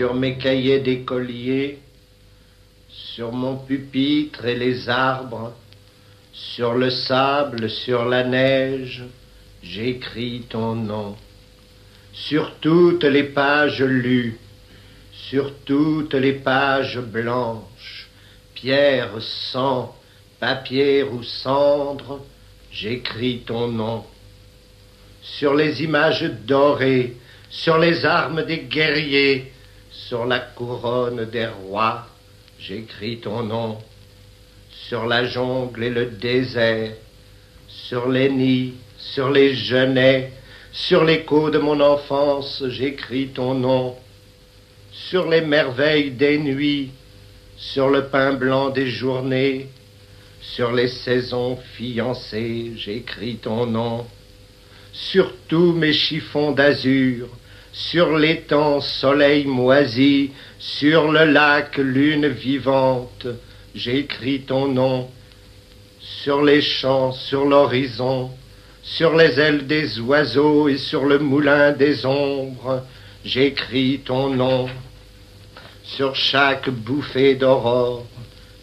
Sur mes cahiers d'écolier, sur mon pupitre et les arbres, sur le sable, sur la neige, j'écris ton nom. Sur toutes les pages lues, sur toutes les pages blanches, pierre, sang, papier ou cendre, j'écris ton nom. Sur les images dorées, sur les armes des guerriers, sur la couronne des rois, j'écris ton nom. Sur la jungle et le désert, sur les nids, sur les genêts, sur l'écho de mon enfance, j'écris ton nom. Sur les merveilles des nuits, sur le pain blanc des journées, sur les saisons fiancées, j'écris ton nom. Sur tous mes chiffons d'azur, sur l'étang soleil moisi, sur le lac lune vivante, j'écris ton nom. Sur les champs, sur l'horizon, sur les ailes des oiseaux et sur le moulin des ombres, j'écris ton nom. Sur chaque bouffée d'aurore,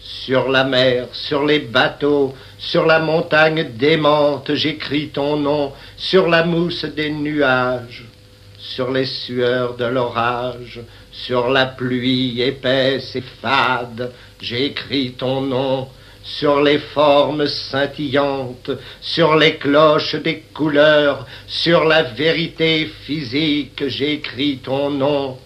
sur la mer, sur les bateaux, sur la montagne démente, j'écris ton nom, sur la mousse des nuages, sur les sueurs de l'orage, sur la pluie épaisse et fade, j'écris ton nom, sur les formes scintillantes, sur les cloches des couleurs, sur la vérité physique, j'écris ton nom,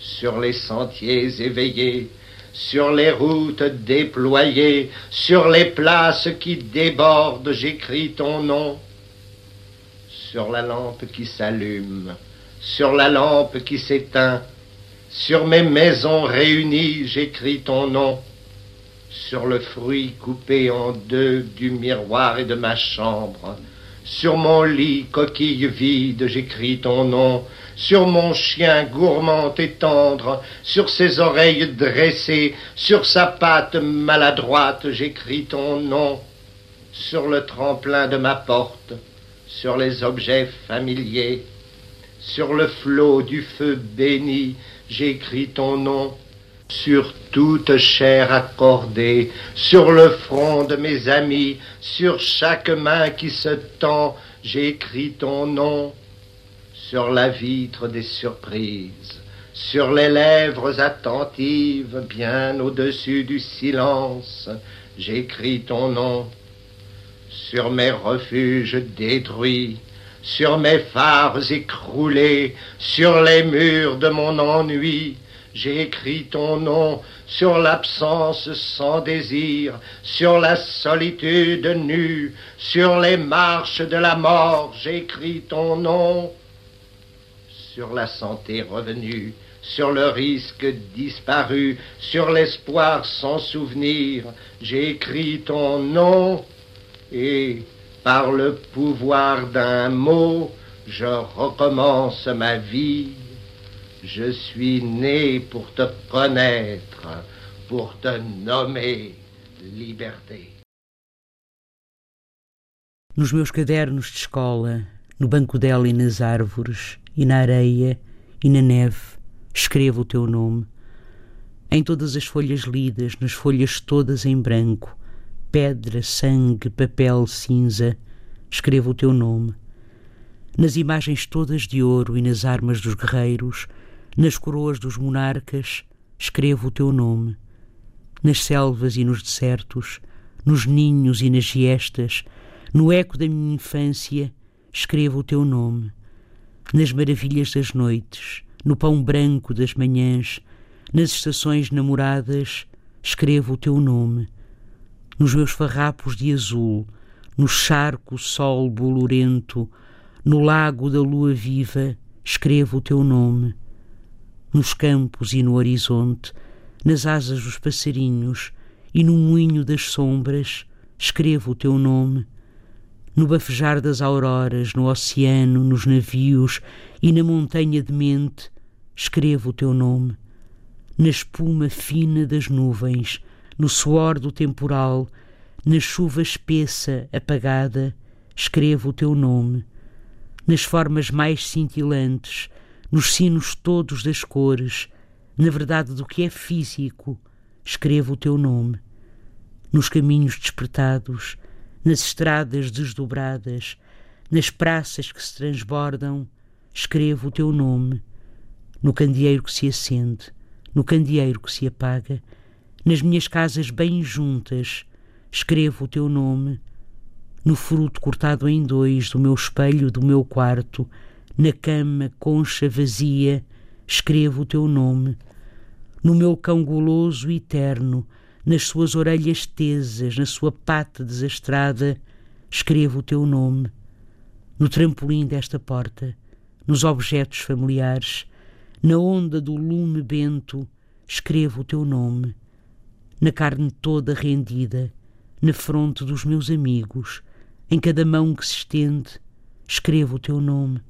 sur les sentiers éveillés, sur les routes déployées, sur les places qui débordent, j'écris ton nom, sur la lampe qui s'allume, sur la lampe qui s'éteint, sur mes maisons réunies, j'écris ton nom, sur le fruit coupé en deux du miroir et de ma chambre, sur mon lit coquille vide, j'écris ton nom, sur mon chien gourmand et tendre, sur ses oreilles dressées, sur sa patte maladroite, j'écris ton nom, sur le tremplin de ma porte, sur les objets familiers, sur le flot du feu béni, j'écris ton nom, sur toute chair accordée, sur le front de mes amis, sur chaque main qui se tend, j'écris ton nom, sur la vitre des surprises, sur les lèvres attentives, bien au-dessus du silence, j'écris ton nom, sur mes refuges détruits, sur mes phares écroulés, sur les murs de mon ennui, j'ai écrit ton nom sur l'absence sans désir, sur la solitude nue, sur les marches de la mort, j'ai écrit ton nom, sur la santé revenue, sur le risque disparu, sur l'espoir sans souvenir, j'ai écrit ton nom, et par le pouvoir d'un mot, je recommence ma vie. Je suis né pour te connaître, pour te nommer liberté. Nos meus cadernos de escola, no banco dela e nas árvores, e na areia e na neve, escrevo o teu nome. Em todas as folhas lidas, nas folhas todas em branco, pedra, sangue, papel, cinza, escrevo o teu nome. Nas imagens todas de ouro e nas armas dos guerreiros, nas coroas dos monarcas, escrevo o teu nome. Nas selvas e nos desertos, nos ninhos e nas giestas, no eco da minha infância, escrevo o teu nome. Nas maravilhas das noites, no pão branco das manhãs, nas estações namoradas, escrevo o teu nome. Nos meus farrapos de azul, no charco sol bolorento, no lago da lua viva, escrevo o teu nome. Nos campos e no horizonte, nas asas dos passarinhos e no moinho das sombras, escrevo o teu nome. No bafejar das auroras, no oceano, nos navios e na montanha de mente, escrevo o teu nome. Na espuma fina das nuvens, no suor do temporal, na chuva espessa, apagada, escrevo o teu nome nas formas mais cintilantes, nos sinos todos das cores, na verdade do que é físico, escrevo o teu nome. Nos caminhos despertados, nas estradas desdobradas, nas praças que se transbordam, escrevo o teu nome. No candeeiro que se acende, no candeeiro que se apaga, nas minhas casas bem juntas, escrevo o teu nome no fruto cortado em dois do meu espelho do meu quarto, na cama, concha vazia, escrevo o teu nome. No meu cão guloso e terno, nas suas orelhas tesas, na sua pata desastrada, escrevo o teu nome. No trampolim desta porta, nos objetos familiares, na onda do lume bento, escrevo o teu nome. Na carne toda rendida, na fronte dos meus amigos, em cada mão que se estende, escrevo o teu nome.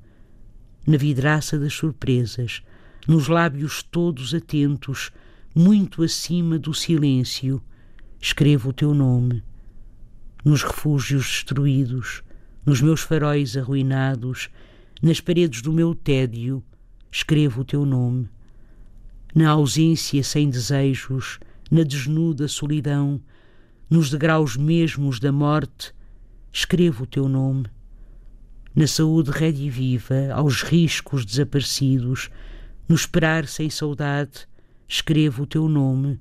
Na vidraça das surpresas, nos lábios todos atentos, muito acima do silêncio, escrevo o teu nome. Nos refúgios destruídos, nos meus faróis arruinados, nas paredes do meu tédio, escrevo o teu nome. Na ausência sem desejos, na desnuda solidão, nos degraus mesmos da morte, escrevo o teu nome. Na saúde rediviva, aos riscos desaparecidos, no esperar sem saudade, escrevo o teu nome.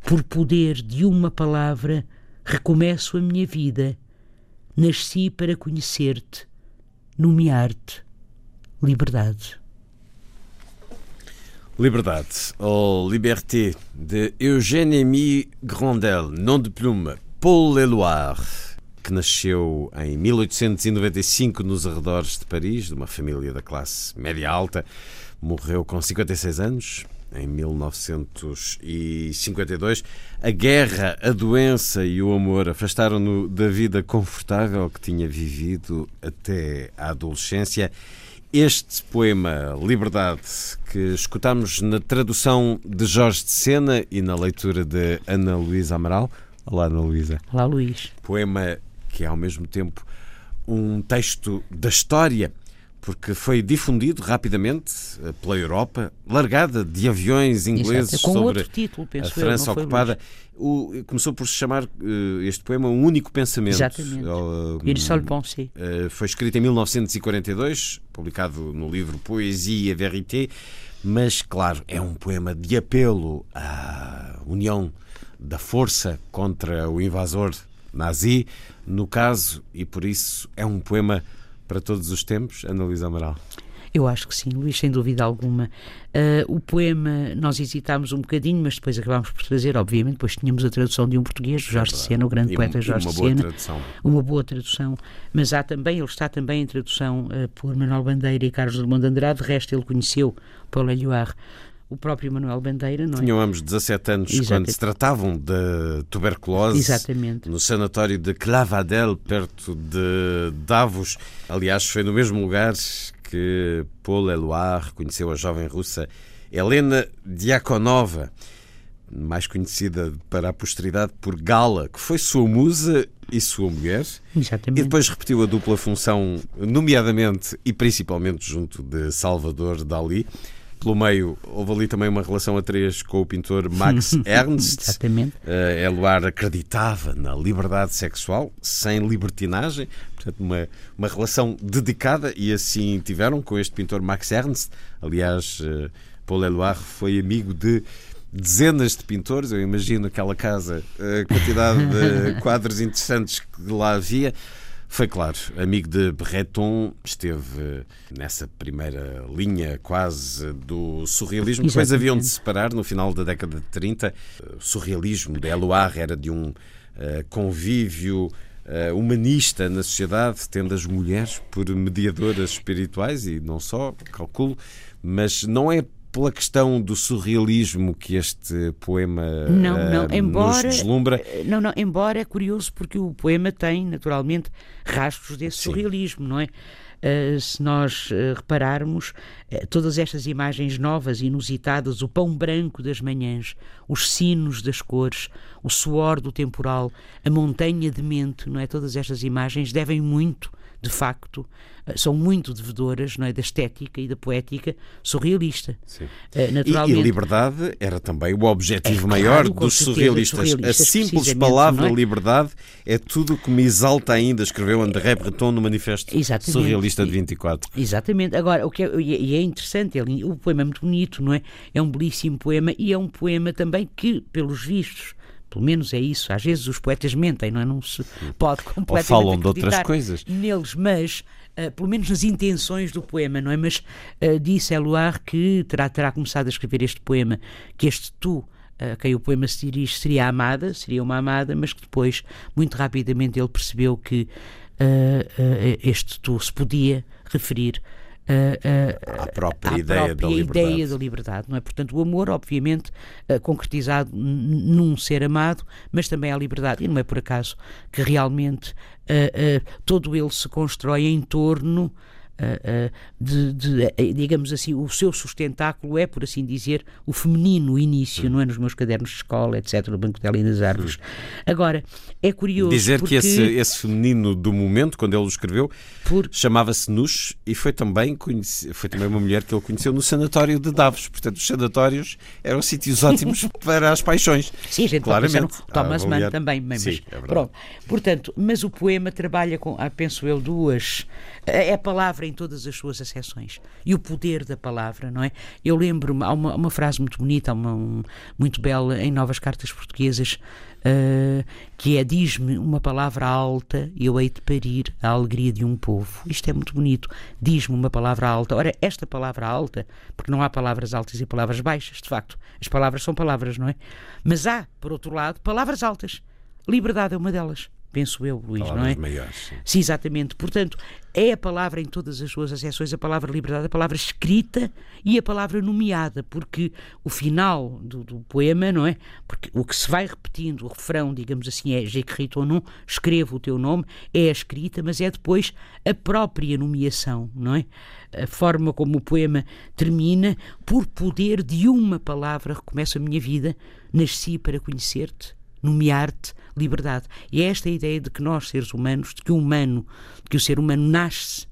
Por poder de uma palavra, recomeço a minha vida. Nasci para conhecer-te, nomear-te. Liberdade. Liberdade, ou Liberté, de Eugène-Émile Grandel, nom de plume, Paul Eloire que nasceu em 1895 nos arredores de Paris, de uma família da classe média alta, morreu com 56 anos. Em 1952, a guerra, a doença e o amor afastaram-no da vida confortável que tinha vivido até a adolescência. Este poema, Liberdade, que escutamos na tradução de Jorge de Sena e na leitura de Ana Luísa Amaral. Olá, Ana Luísa. Olá, Luís. Poema que é ao mesmo tempo um texto da história, porque foi difundido rapidamente eh, pela Europa, largada de aviões ingleses sobre título, a França eu, ocupada. O, começou por se chamar uh, este poema Um Único Pensamento. Exatamente. Uh, Il seul pensée. Uh, foi escrito em 1942, publicado no livro Poésie et Vérité, mas, claro, é um poema de apelo à união da força contra o invasor nazi, no caso, e por isso é um poema para todos os tempos, Ana Luísa Amaral. Eu acho que sim, Luís, sem dúvida alguma. Uh, o poema, nós hesitámos um bocadinho, mas depois acabámos por trazer, obviamente, depois tínhamos a tradução de um português, Jorge é Sena, o grande e poeta Jorge uma Sena. Tradução. Uma boa tradução. Mas há também, ele está também em tradução uh, por Manuel Bandeira e Carlos Drummond de Andrade, de resto ele conheceu Paulo Eluard o próprio Manuel Bandeira, não é? Tinham ambos 17 anos Exatamente. quando se tratavam de tuberculose Exatamente. no sanatório de Clavadel, perto de Davos. Aliás, foi no mesmo lugar que Paul Eluard reconheceu a jovem russa Helena Diakonova, mais conhecida para a posteridade por Gala, que foi sua musa e sua mulher. Exatamente. E depois repetiu a dupla função, nomeadamente e principalmente junto de Salvador Dali. Pelo meio, houve ali também uma relação a três com o pintor Max Ernst. Exatamente. Uh, Eluard acreditava na liberdade sexual, sem libertinagem, portanto, uma, uma relação dedicada, e assim tiveram com este pintor Max Ernst. Aliás, uh, Paul Eluard foi amigo de dezenas de pintores, eu imagino aquela casa, a quantidade de quadros interessantes que lá havia. Foi claro, amigo de Breton, esteve nessa primeira linha quase do surrealismo. Depois haviam de separar no final da década de 30. O surrealismo de Eloire era de um convívio humanista na sociedade, tendo as mulheres por mediadoras espirituais e não só, calculo, mas não é pela questão do surrealismo que este poema não, não, uh, embora, nos deslumbra? Não, não, embora é curioso porque o poema tem, naturalmente, rastros desse Sim. surrealismo, não é? Uh, se nós uh, repararmos, todas estas imagens novas, inusitadas, o pão branco das manhãs, os sinos das cores, o suor do temporal, a montanha de mente, não é? Todas estas imagens devem muito de facto, eh, são muito devedoras não é, da estética e da poética surrealista. Uh, naturalmente, e, e, liberdade era também o objetivo é, maior claro, dos surrealistas. surrealistas. A simples palavra é? liberdade é tudo que me exalta ainda, escreveu André Breton no Manifesto Exatamente. Surrealista de 24. Exatamente. Agora, o que é, e é interessante, ele, o poema é muito bonito, não é? É um belíssimo poema e é um poema também que, pelos vistos, pelo menos é isso. Às vezes os poetas mentem, não é? Não se pode completamente Ou falam de outras coisas. neles, mas uh, pelo menos nas intenções do poema, não é? Mas uh, disse Eloire que terá, terá começado a escrever este poema, que este tu a quem o poema se dirige seria amada, seria uma amada, mas que depois, muito rapidamente, ele percebeu que uh, este tu se podia referir uh, à própria, ideia, própria da ideia da liberdade. Não é? Portanto, o amor, obviamente, uh, concretizado num ser amado, mas também a liberdade. E não é por acaso que realmente uh, todo ele se constrói em torno de, de, eh, digamos assim, o seu sustentáculo é, por assim dizer, o feminino, início, não é? Nos meus cadernos de escola, etc., no Banco dela e nas Árvores. Agora, é curioso. Dizer porque... que esse, esse feminino do momento, quando ele o escreveu, por... chamava-se Nush e foi também, foi também uma mulher que ele conheceu no sanatório de Davos. Portanto, os sanatórios eram sítios ótimos para as paixões. Sim, a gente claramente. Thomas Mann também, mas, Sim, é pronto. Portanto, mas o poema trabalha com, ah, penso eu, duas. É a palavra palavra em todas as suas acessões e o poder da palavra, não é? Eu lembro-me, há uma, uma, frase muito bonita, uma, um, muito bela em Novas Cartas Portuguesas, uh, que é: Diz-me uma palavra alta e eu hei de parir a alegria de um povo. Isto é muito bonito. Diz-me uma palavra alta. Ora, esta palavra alta, porque não há palavras altas e palavras baixas, de facto, as palavras são palavras, não é? Mas há, por outro lado, palavras altas. Liberdade é uma delas penso eu, Luís, Palavras não é? Maiores, sim. sim. exatamente. Portanto, é a palavra em todas as suas acessões, a palavra liberdade, a palavra escrita e a palavra nomeada, porque o final do, do poema, não é? Porque o que se vai repetindo, o refrão, digamos assim, é J'écris ton nom, escrevo o teu nome, é a escrita, mas é depois a própria nomeação, não é? A forma como o poema termina, por poder de uma palavra recomeço a minha vida, nasci para conhecer-te nomear-te liberdade. E é esta ideia de que nós, seres humanos, de que o humano, de que o ser humano nasce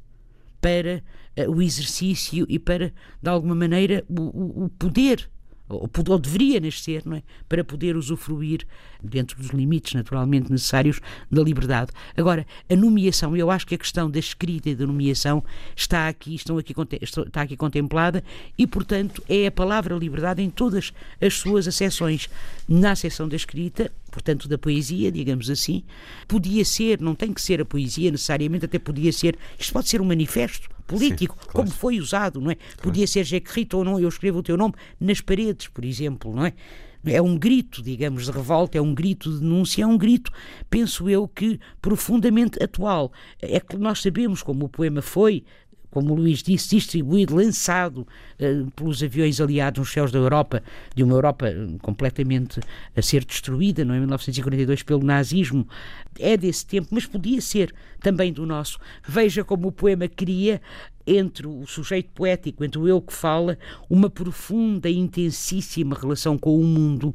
para uh, o exercício e para, de alguma maneira, o, o poder ou, ou deveria nascer, não é? Para poder usufruir, dentro dos limites naturalmente necessários, da liberdade. Agora, a nomeação, eu acho que a questão da escrita e da nomeação está aqui, estão aqui, está aqui contemplada e, portanto, é a palavra liberdade em todas as suas acessões. Na acessão da escrita, portanto, da poesia, digamos assim, podia ser, não tem que ser a poesia necessariamente, até podia ser, isto pode ser um manifesto, político, Sim, claro. como foi usado, não é? Claro. Podia ser Rito ou não, eu escrevo o teu nome nas paredes, por exemplo, não é? É um grito, digamos, de revolta, é um grito de denúncia, é um grito, penso eu, que profundamente atual. É que nós sabemos como o poema foi como o Luís disse, distribuído, lançado uh, pelos aviões aliados nos céus da Europa, de uma Europa eh, completamente a ser destruída, não é? em 1942 pelo nazismo, é desse tempo, mas podia ser também do nosso. Veja como o poema cria entre o sujeito poético, entre o eu que fala, uma profunda e intensíssima relação com o mundo,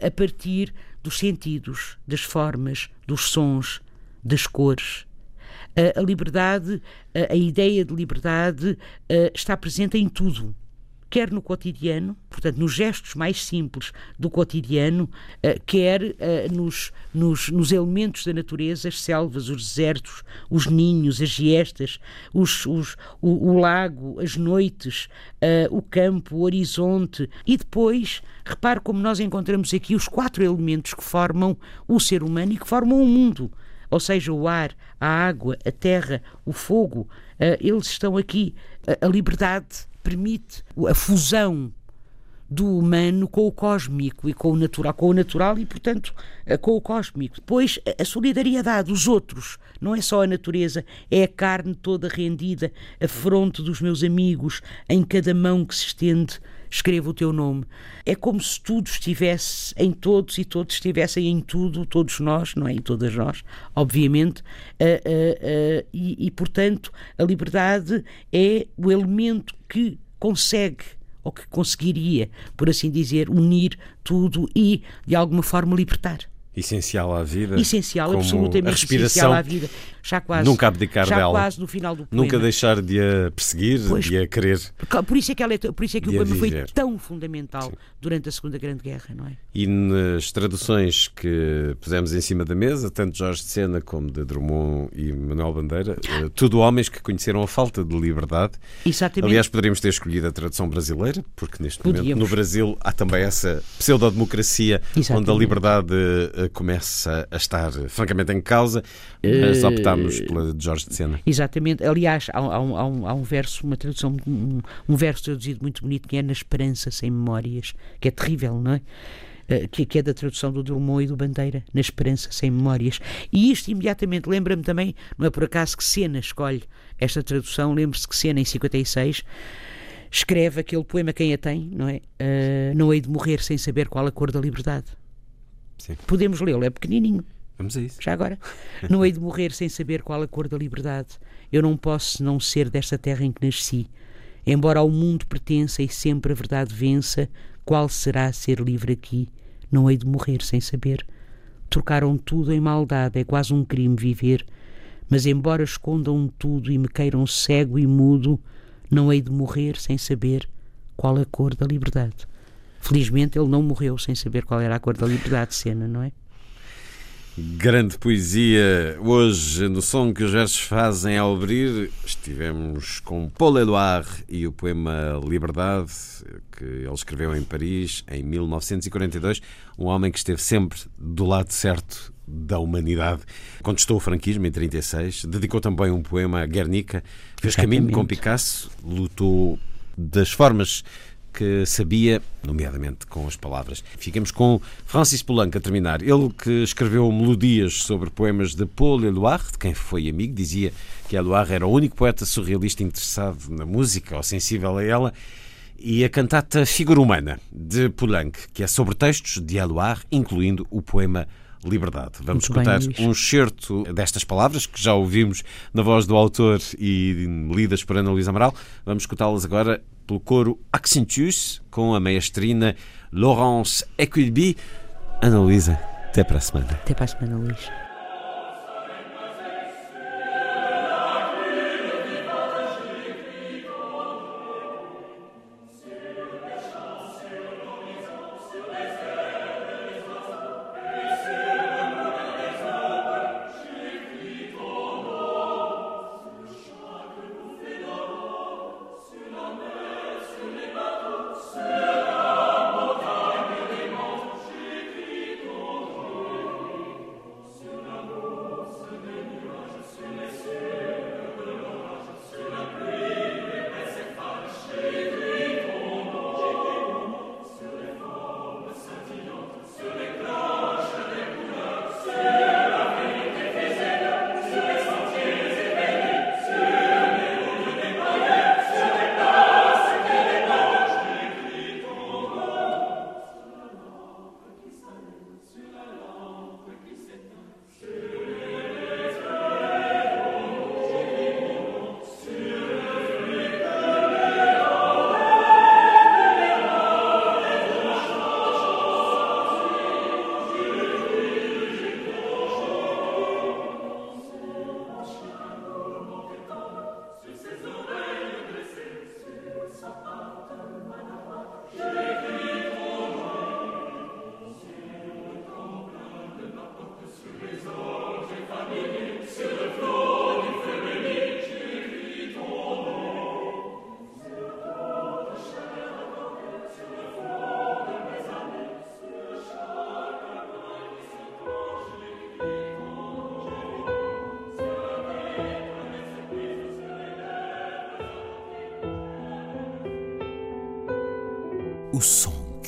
a partir dos sentidos, das formas, dos sons, das cores a, liberdade, a, ideia de liberdade está presente em tudo. Quer no cotidiano, portanto, nos gestos mais simples do cotidiano, quer nos, nos, nos elementos da natureza, as selvas, os desertos, os ninhos, as giestas, os, os, o, o, lago, as noites, o campo, o horizonte. E depois, repare como nós encontramos aqui os quatro elementos que formam o ser humano e que formam o mundo ou seja, o ar, a água, a terra, o fogo, uh, eles estão aqui. A, a liberdade permite a fusão do humano com o cósmico e com o natural, com o natural e, portanto, eh, com o cósmico. Depois, a solidariedade, os outros, não é só a natureza, é a carne toda rendida, a fronte dos meus amigos, em cada mão que se estende, escrevo o teu nome. É como se tudo estivesse em todos e todos estivessem em tudo, todos nós, não é? Em todas nós, obviamente, uh, uh, e, e, portanto, a liberdade é o elemento que consegue ou que conseguiria, por assim dizer, unir tudo e, de alguma forma, libertar. Essencial à vida. Essencial, absolutamente essencial à vida. Já quase, nunca abdicar já dela. quase no final do poema. Nunca deixar de a perseguir, Pois, de a querer. Por isso é que, ela é, por isso é que o a poema foi tão fundamental durante a Segunda Grande Guerra, não é? E nas traduções que pusemos em cima da mesa, tanto Jorge de Sena como de Drummond e Manuel Bandeira, eh, tudo homens que conheceram a falta de liberdade. Exatamente. Aliás, poderíamos ter escolhido a tradução brasileira, porque neste momento Podíamos. no Brasil há também essa pseudodemocracia Exatamente. onde a liberdade eh, começa a estar eh, francamente em causa, mas Eh, optámos pela de Jorge de Sena. Exatamente. Aliás, há, há um, há um- há um verso, uma tradução, um, um verso traduzido muito bonito que é Na Esperança Sem Memórias, que é terrível, não é? Eh, Que, que é da tradução do Drummond e do Bandeira, Na Esperança Sem Memórias. E isto imediatamente lembra-me também, não é por acaso que Sena escolhe esta tradução, lembre-se que Sena, em 56, escreve aquele poema Quem a tem, não é? Eh, não hei de morrer sem saber qual a cor da liberdade. Sim. Podemos lê-lo, é pequenininho. Vamos a isso. Já agora, não hei de morrer sem saber qual a cor da liberdade. Eu não posso não ser desta terra em que nasci. Embora ao mundo pertença e sempre a verdade vença, qual será ser livre aqui? Não hei de morrer sem saber. Trocaram tudo em maldade, é quase um crime viver. Mas embora escondam tudo e me queiram cego e mudo, não hei de morrer sem saber qual a cor da liberdade. Felizmente ele não morreu sem saber qual era a cor da liberdade, cena, não é? Grande poesia. Hoje, no som que os versos fazem ao abrir, estivemos com Paul Éluard e o poema Liberdade, que ele escreveu em Paris em 1942. Um homem que esteve sempre do lado certo da humanidade. Contestou o franquismo em 36, dedicou também um poema a Guernica, fez caminho com Exatamente. Picasso, lutou das formas que sabia, nomeadamente com as palavras. Ficamos com Francis Poulenc a terminar. Ele que escreveu melodias sobre poemas de Paul Éluard, de quem foi amigo, dizia que Éluard era o único poeta surrealista interessado na música ou sensível a ela. E a cantata Figura Humana, de Poulenc, que é sobre textos de Éluard, incluindo o poema Liberdade. Vamos Muito bem, escutar Luís. um excerto destas palavras que já ouvimos na voz do autor e lidas por Ana Luísa Amaral. Vamos escutá-las agora pelo coro Accentus com a maestrina Laurence Equilby. Ana Luísa, até para a semana. Até para a semana, Luís.